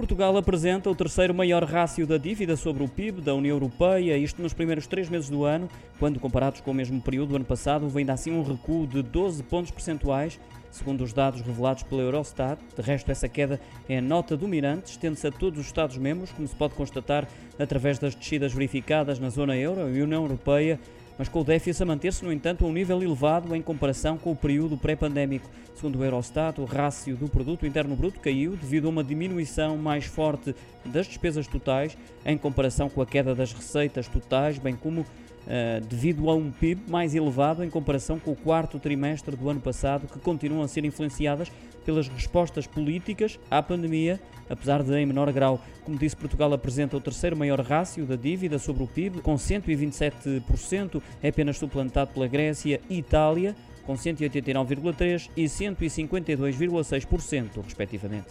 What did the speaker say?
Portugal apresenta o terceiro maior rácio da dívida sobre o PIB da União Europeia, isto nos primeiros três meses do ano, quando comparados com o mesmo período do ano passado, houve ainda assim um recuo de 12 pontos percentuais, segundo os dados revelados pela Eurostat. De resto, essa queda é nota dominante, estende-se a todos os Estados-membros, como se pode constatar através das descidas verificadas na zona euro e União Europeia mas com o déficit a manter-se, no entanto, a um nível elevado em comparação com o período pré-pandémico. Segundo o Eurostat, o rácio do produto interno bruto caiu devido a uma diminuição mais forte das despesas totais em comparação com a queda das receitas totais, bem como Uh, devido a um PIB mais elevado em comparação com o quarto trimestre do ano passado, que continuam a ser influenciadas pelas respostas políticas à pandemia, apesar de em menor grau. Como disse, Portugal apresenta o terceiro maior rácio da dívida sobre o PIB, com 127%, é apenas suplantado pela Grécia e Itália, com 189,3% e 152,6%, respectivamente.